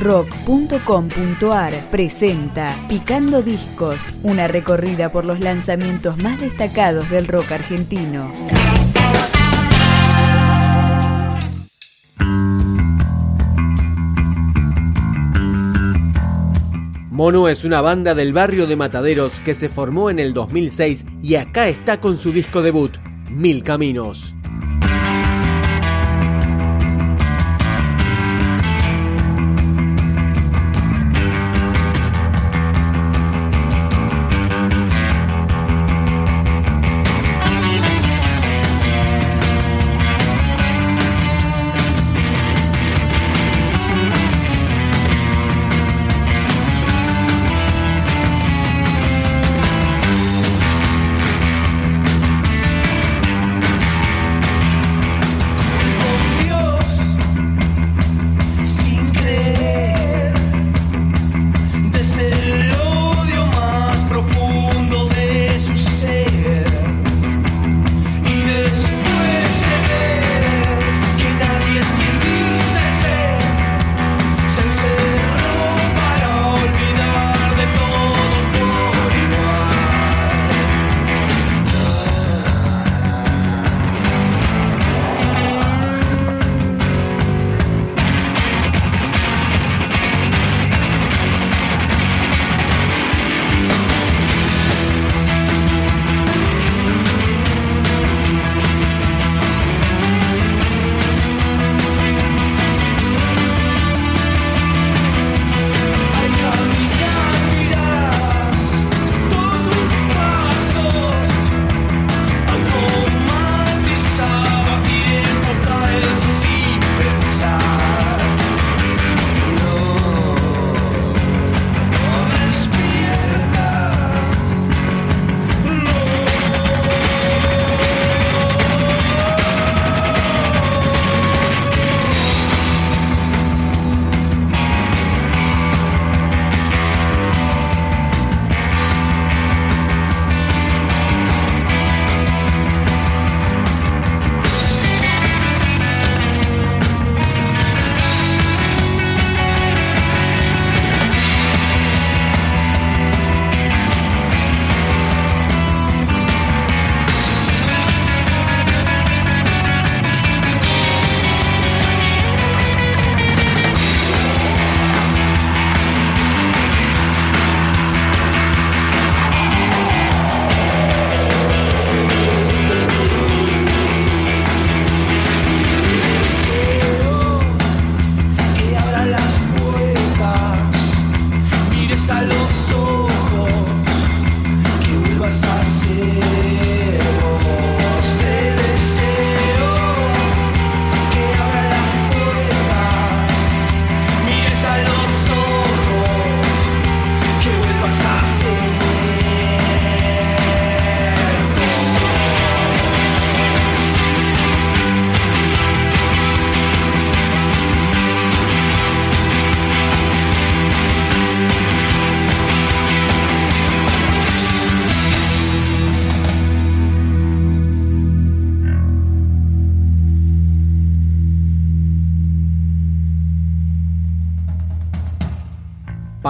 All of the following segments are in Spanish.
rock.com.ar presenta Picando Discos, una recorrida por los lanzamientos más destacados del rock argentino. Mono es una banda del barrio de Mataderos que se formó en el 2006 y acá está con su disco debut, Mil Caminos.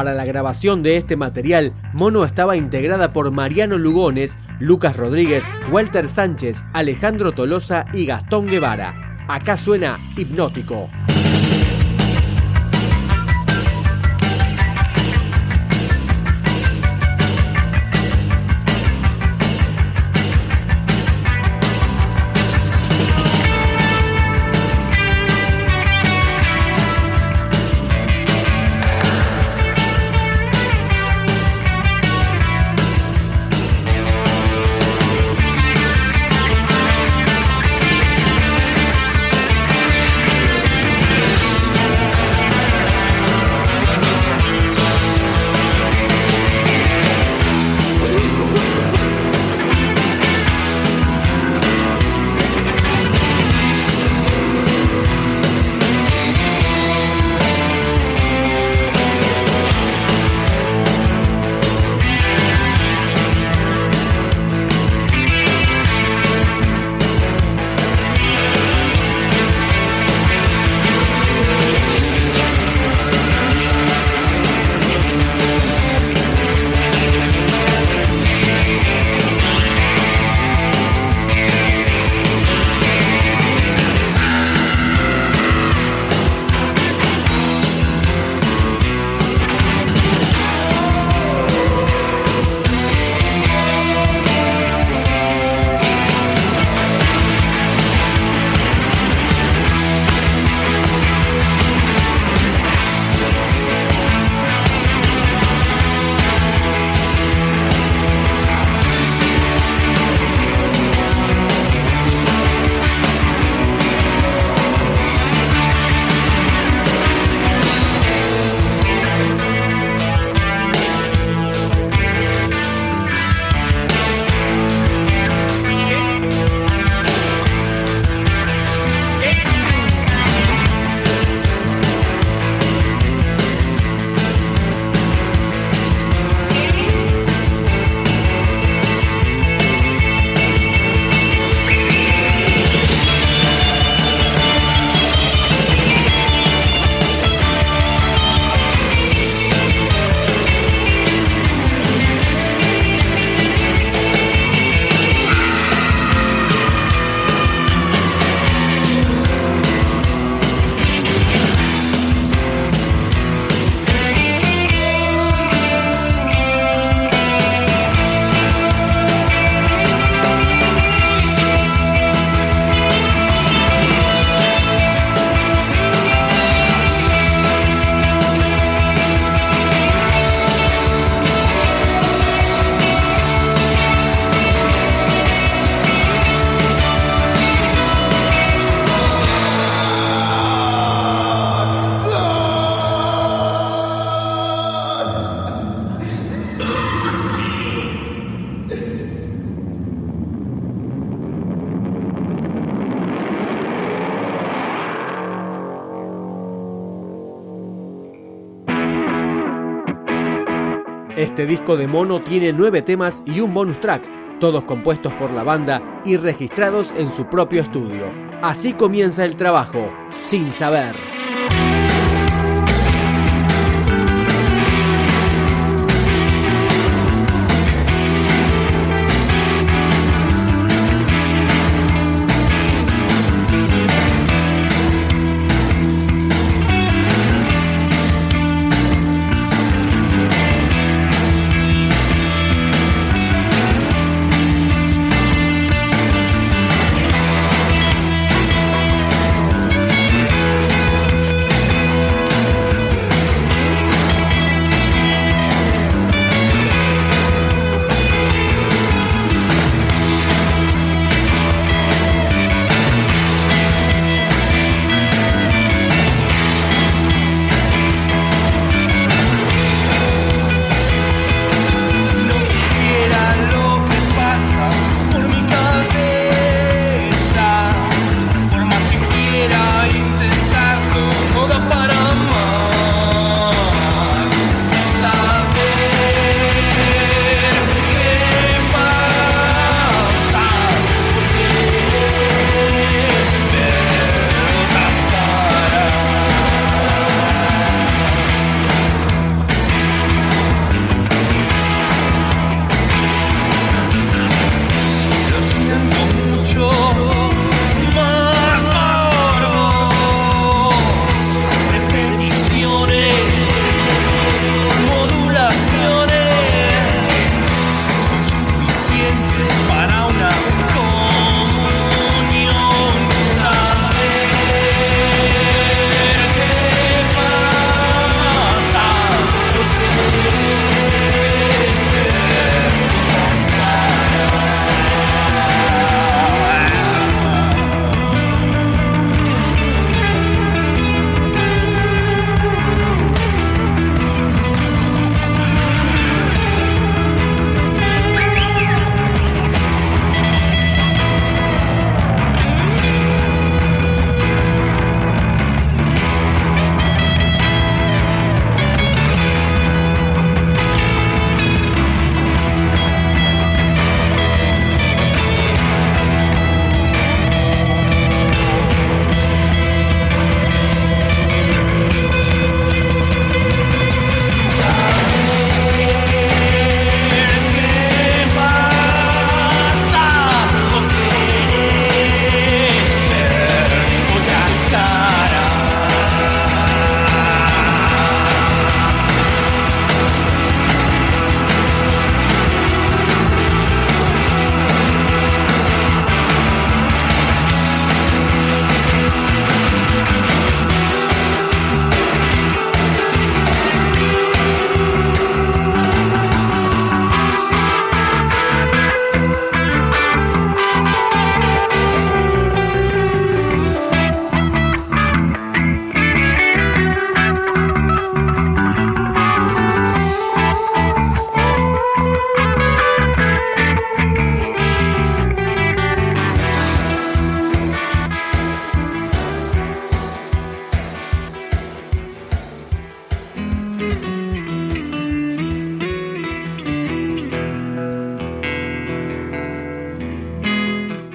Para la grabación de este material, Mono estaba integrada por Mariano Lugones, Lucas Rodríguez, Walter Sánchez, Alejandro Tolosa y Gastón Guevara. Acá suena hipnótico. Este disco de mono tiene nueve temas y un bonus track, todos compuestos por la banda y registrados en su propio estudio. Así comienza el trabajo, sin saber.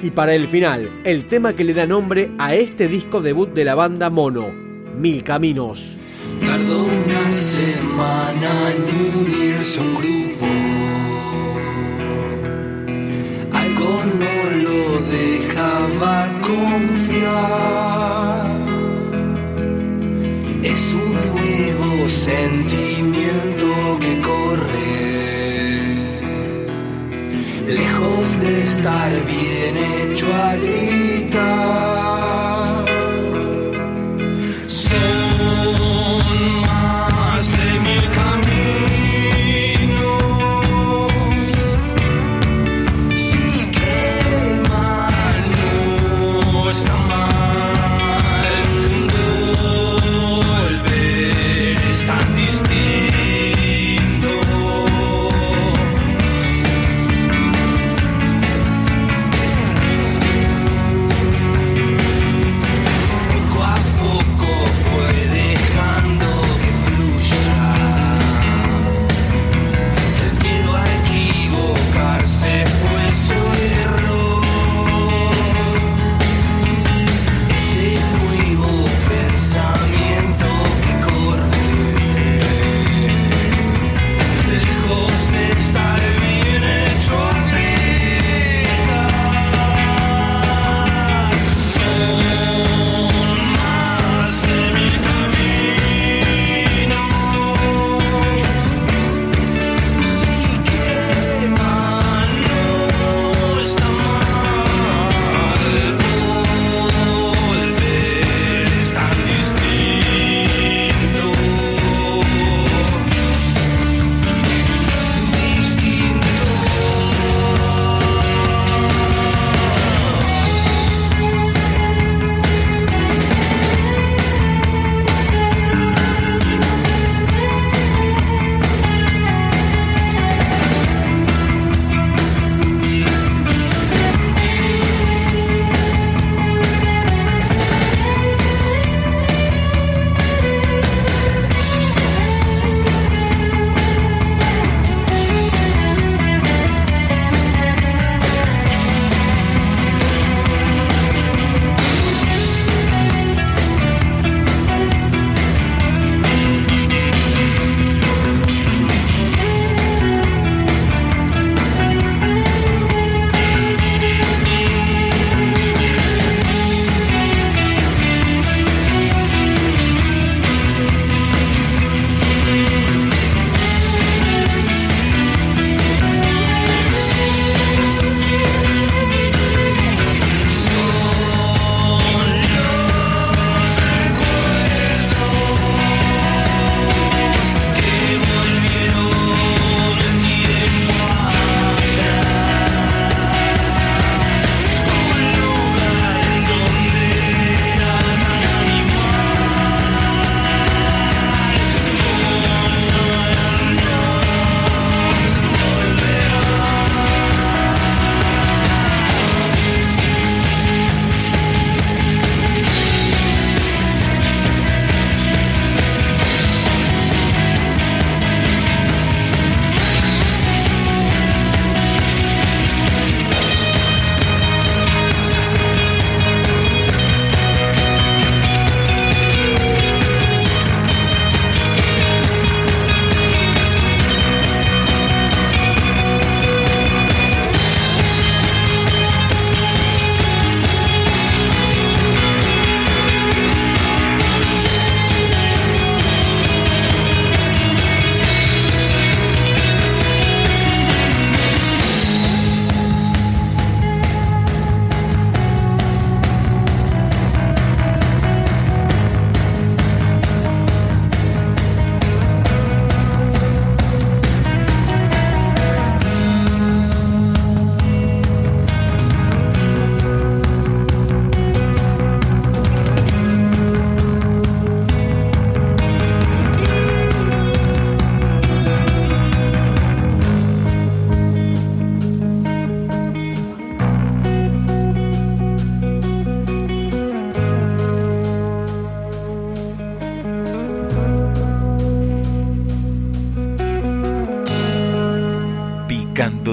Y para el final, el tema que le da nombre a este disco debut de la banda Mono, Mil Caminos. Tardó una semana en unirse a un grupo. Algo no lo dejaba confiar. Es un nuevo sentimiento lejos de estar bien hecho a gritar.